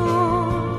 你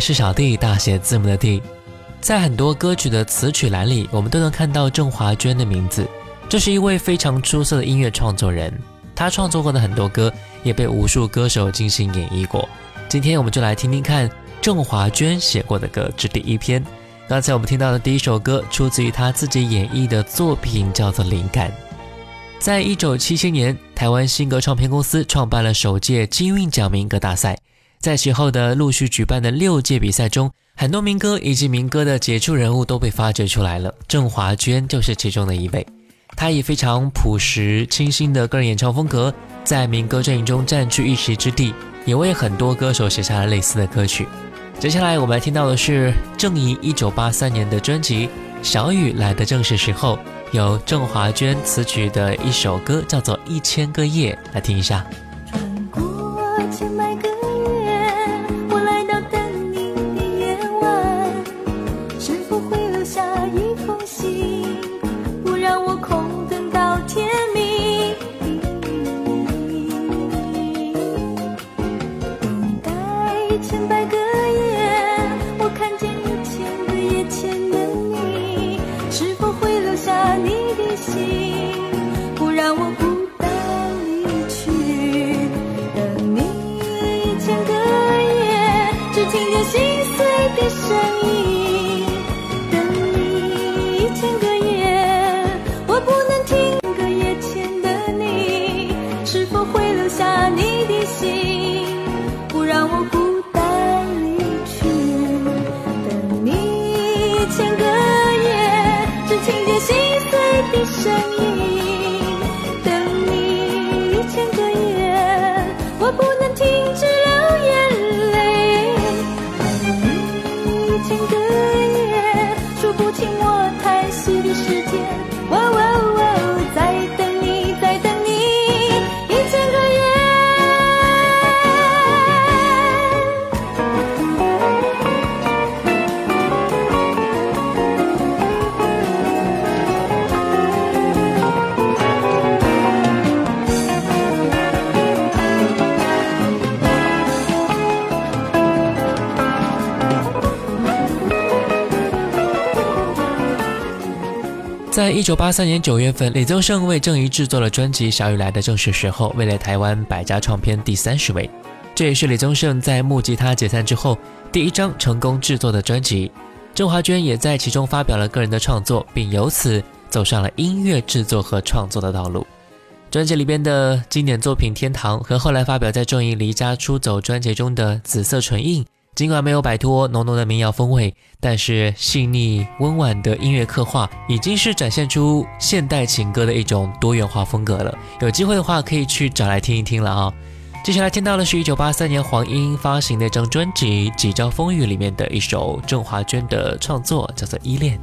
是小弟，大写字母的弟。在很多歌曲的词曲栏里，我们都能看到郑华娟的名字。这是一位非常出色的音乐创作人，她创作过的很多歌也被无数歌手精心演绎过。今天我们就来听听看郑华娟写过的歌，这第一篇。刚才我们听到的第一首歌出自于她自己演绎的作品，叫做《灵感》。在一九七七年，台湾新歌唱片公司创办了首届金韵奖民歌大赛。在其后的陆续举办的六届比赛中，很多民歌以及民歌的杰出人物都被发掘出来了。郑华娟就是其中的一位。她以非常朴实清新的个人演唱风格，在民歌阵营中占据一席之地，也为很多歌手写下了类似的歌曲。接下来我们来听到的是郑怡一九八三年的专辑《小雨来的正是时候》，由郑华娟词曲的一首歌叫做《一千个夜》，来听一下。穿过千百个夜。在一九八三年九月份，李宗盛为郑怡制作了专辑《小雨来的正是时候》，位列台湾百家唱片第三十位。这也是李宗盛在木吉他解散之后第一张成功制作的专辑。郑华娟也在其中发表了个人的创作，并由此走上了音乐制作和创作的道路。专辑里边的经典作品《天堂》和后来发表在郑怡离家出走专辑中的《紫色唇印》。尽管没有摆脱浓浓的民谣风味，但是细腻温婉的音乐刻画已经是展现出现代情歌的一种多元化风格了。有机会的话，可以去找来听一听了啊。接下来听到的是一九八三年黄莺发行的一张专辑《几朝风雨》里面的一首郑华娟的创作，叫做《依恋》。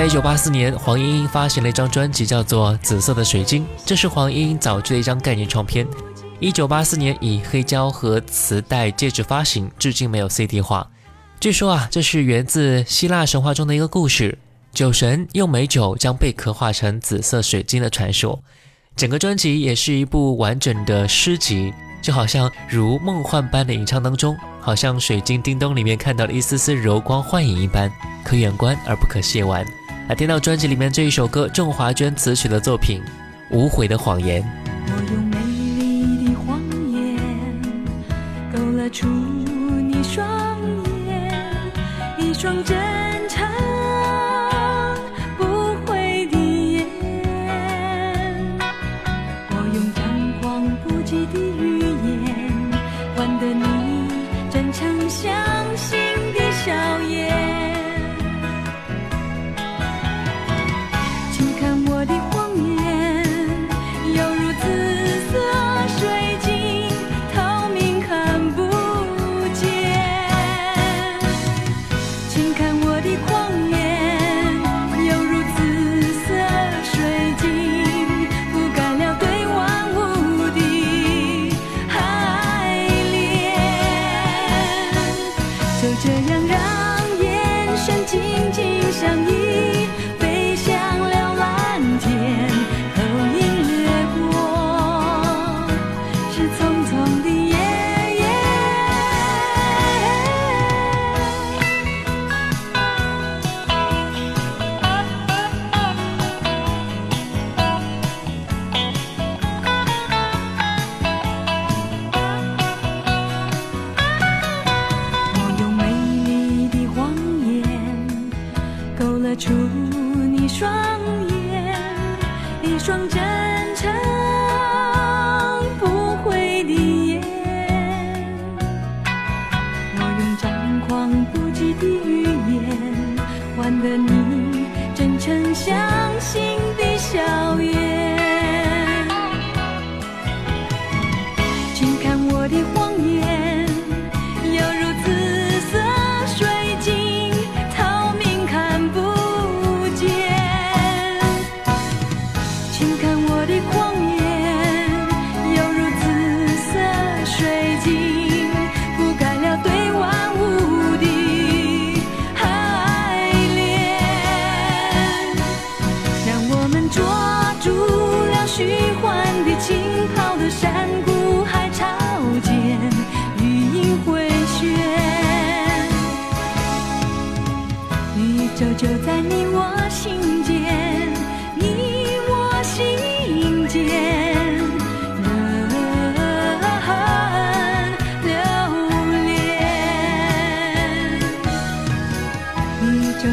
在一九八四年，黄莺莺发行了一张专辑，叫做《紫色的水晶》，这是黄莺莺早期的一张概念唱片。一九八四年以黑胶和磁带介质发行，至今没有 CD 化。据说啊，这是源自希腊神话中的一个故事，酒神用美酒将贝壳化成紫色水晶的传说。整个专辑也是一部完整的诗集，就好像如梦幻般的吟唱当中，好像水晶叮咚里面看到了一丝丝柔光幻影一般，可远观而不可亵玩。来听到专辑里面这一首歌，郑华娟词曲的作品《无悔的谎言》。我用美丽的谎言勾勒出你双眼，一双真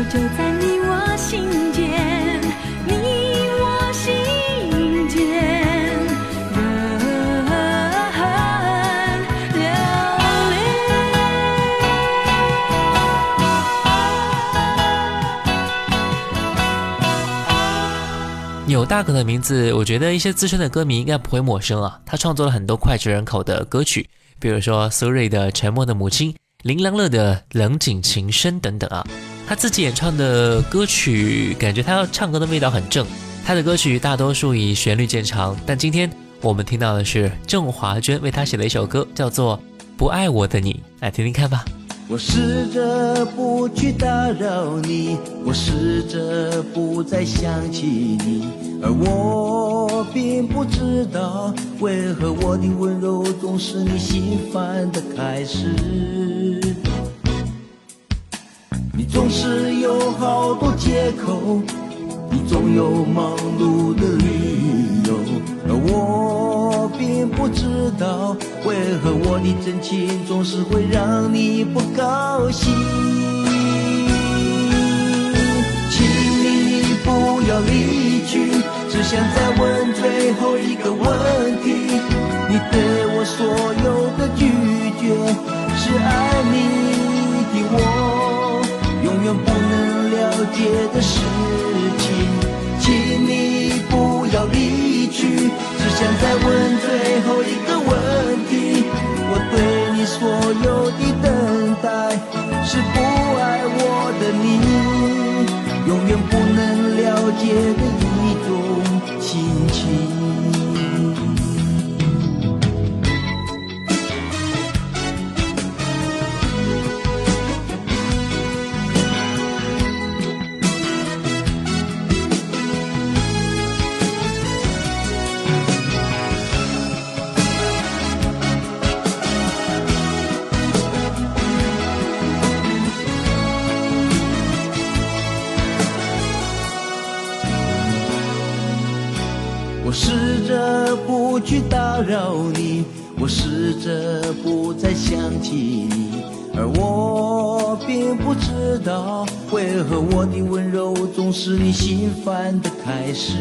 就在你我心间，你我心间，人流纽大可的名字，我觉得一些资深的歌迷应该不会陌生啊。他创作了很多脍炙人口的歌曲，比如说苏芮的《沉默的母亲》，林良乐的《冷井情深》等等啊。他自己演唱的歌曲，感觉他唱歌的味道很正。他的歌曲大多数以旋律见长，但今天我们听到的是郑华娟为他写的一首歌，叫做《不爱我的你》，来听听看吧。我试着不去打扰你，我试着不再想起你，而我并不知道为何我的温柔总是你心烦的开始。总是有好多借口，你总有忙碌的理由，而我并不知道为何我的真情总是会让你不高兴。请你不要离去，只想再问最后一个问题：你对我所有的拒绝，是爱你的事情。请你不要离去，只想再问最后一个问题：我对你所有的等待，是不爱我的你永远不能了解的一种心情。试着不去打扰你，我试着不再想起你，而我并不知道，为何我的温柔总是你心烦的开始。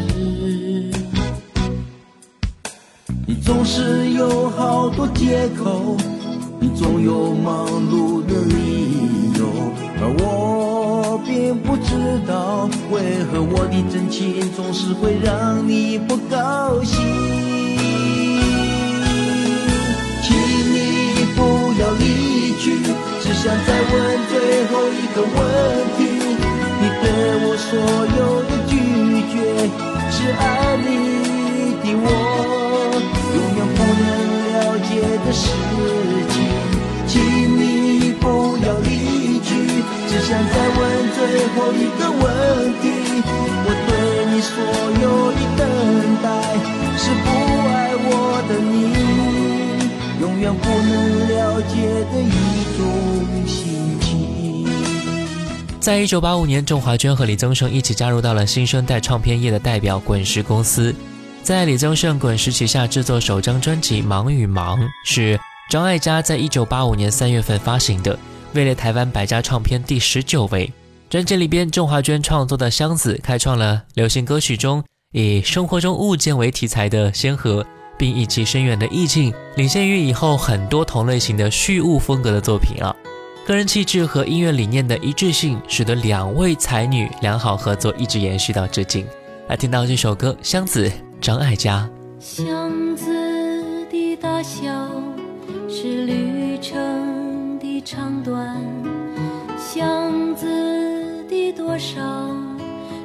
你总是有好多借口，你总有忙碌的理由，而我并不知道，为何我的真情总是会让你不高兴。请你不要离去，只想再问最后一个问题：你对我所有的拒绝，是爱你的我永远不能了解的事的问题：我对你所有的等待，是不爱我的你，永远不能了解的一种心情。在一九八五年，郑华娟和李宗盛一起加入到了新生代唱片业的代表滚石公司，在李宗盛滚石旗下制作首张专辑《忙与忙》，是张艾嘉在一九八五年三月份发行的，位列台湾百家唱片第十九位。专辑里边，郑华娟创作的《箱子》开创了流行歌曲中以生活中物件为题材的先河，并以其深远的意境，领先于以后很多同类型的叙物风格的作品啊。个人气质和音乐理念的一致性，使得两位才女良好合作一直延续到至今。来听到这首歌《箱子》，张艾嘉。箱子的大小是旅程的长短，箱子多少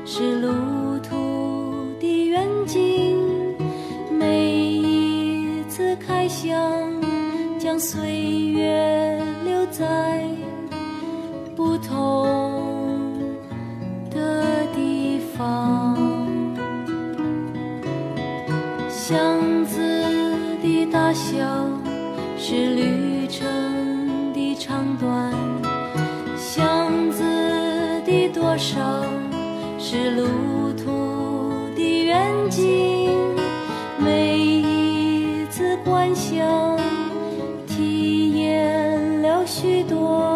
是路途的远近。每一次开箱，将岁月留在不同的地方。箱子的大小是旅程的长短，多少是路途的远近。每一次观想，体验了许多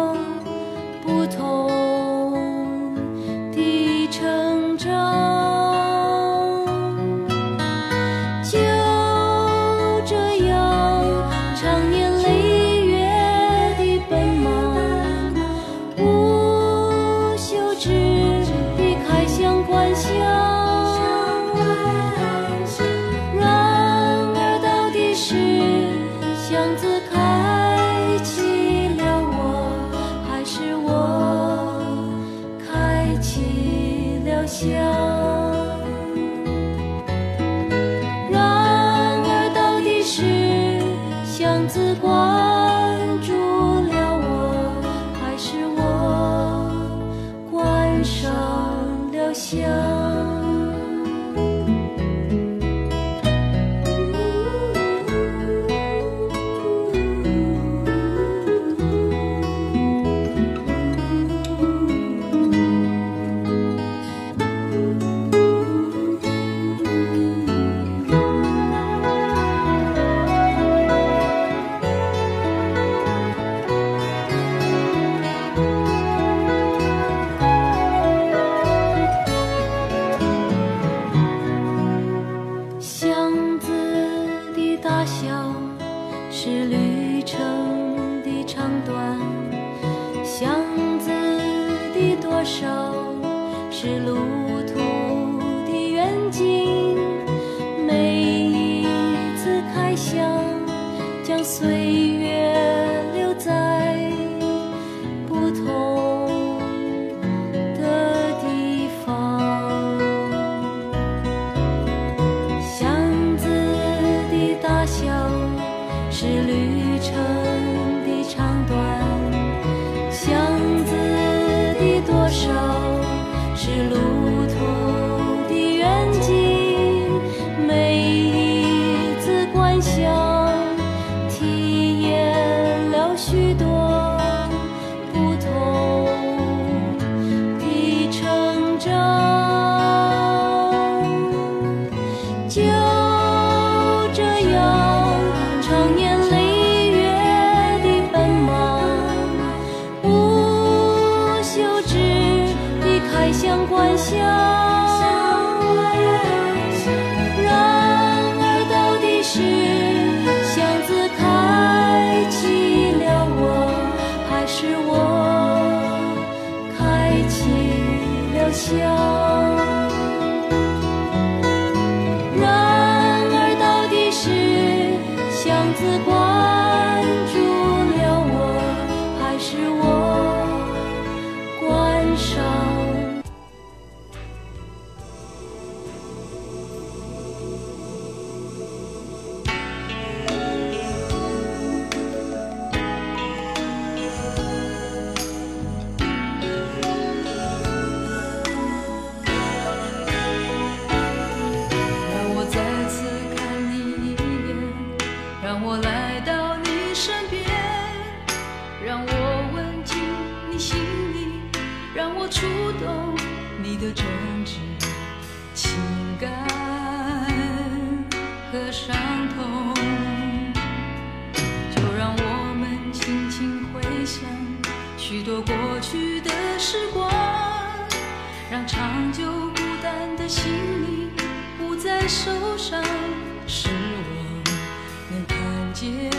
箱子开启了我，还是我开启了箱？手是路想，然而到底是箱子光。的伤痛。就让我们轻轻回想许多过去的时光，让长久孤单的心灵不再受伤，是我能看见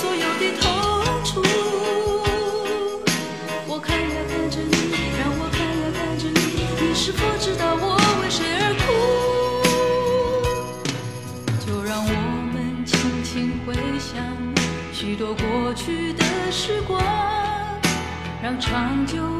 所有的痛楚。我看呀看着你，让我看呀看着你，你是否知道我为谁而哭？就让我们轻轻回想许多过去的时光，让长久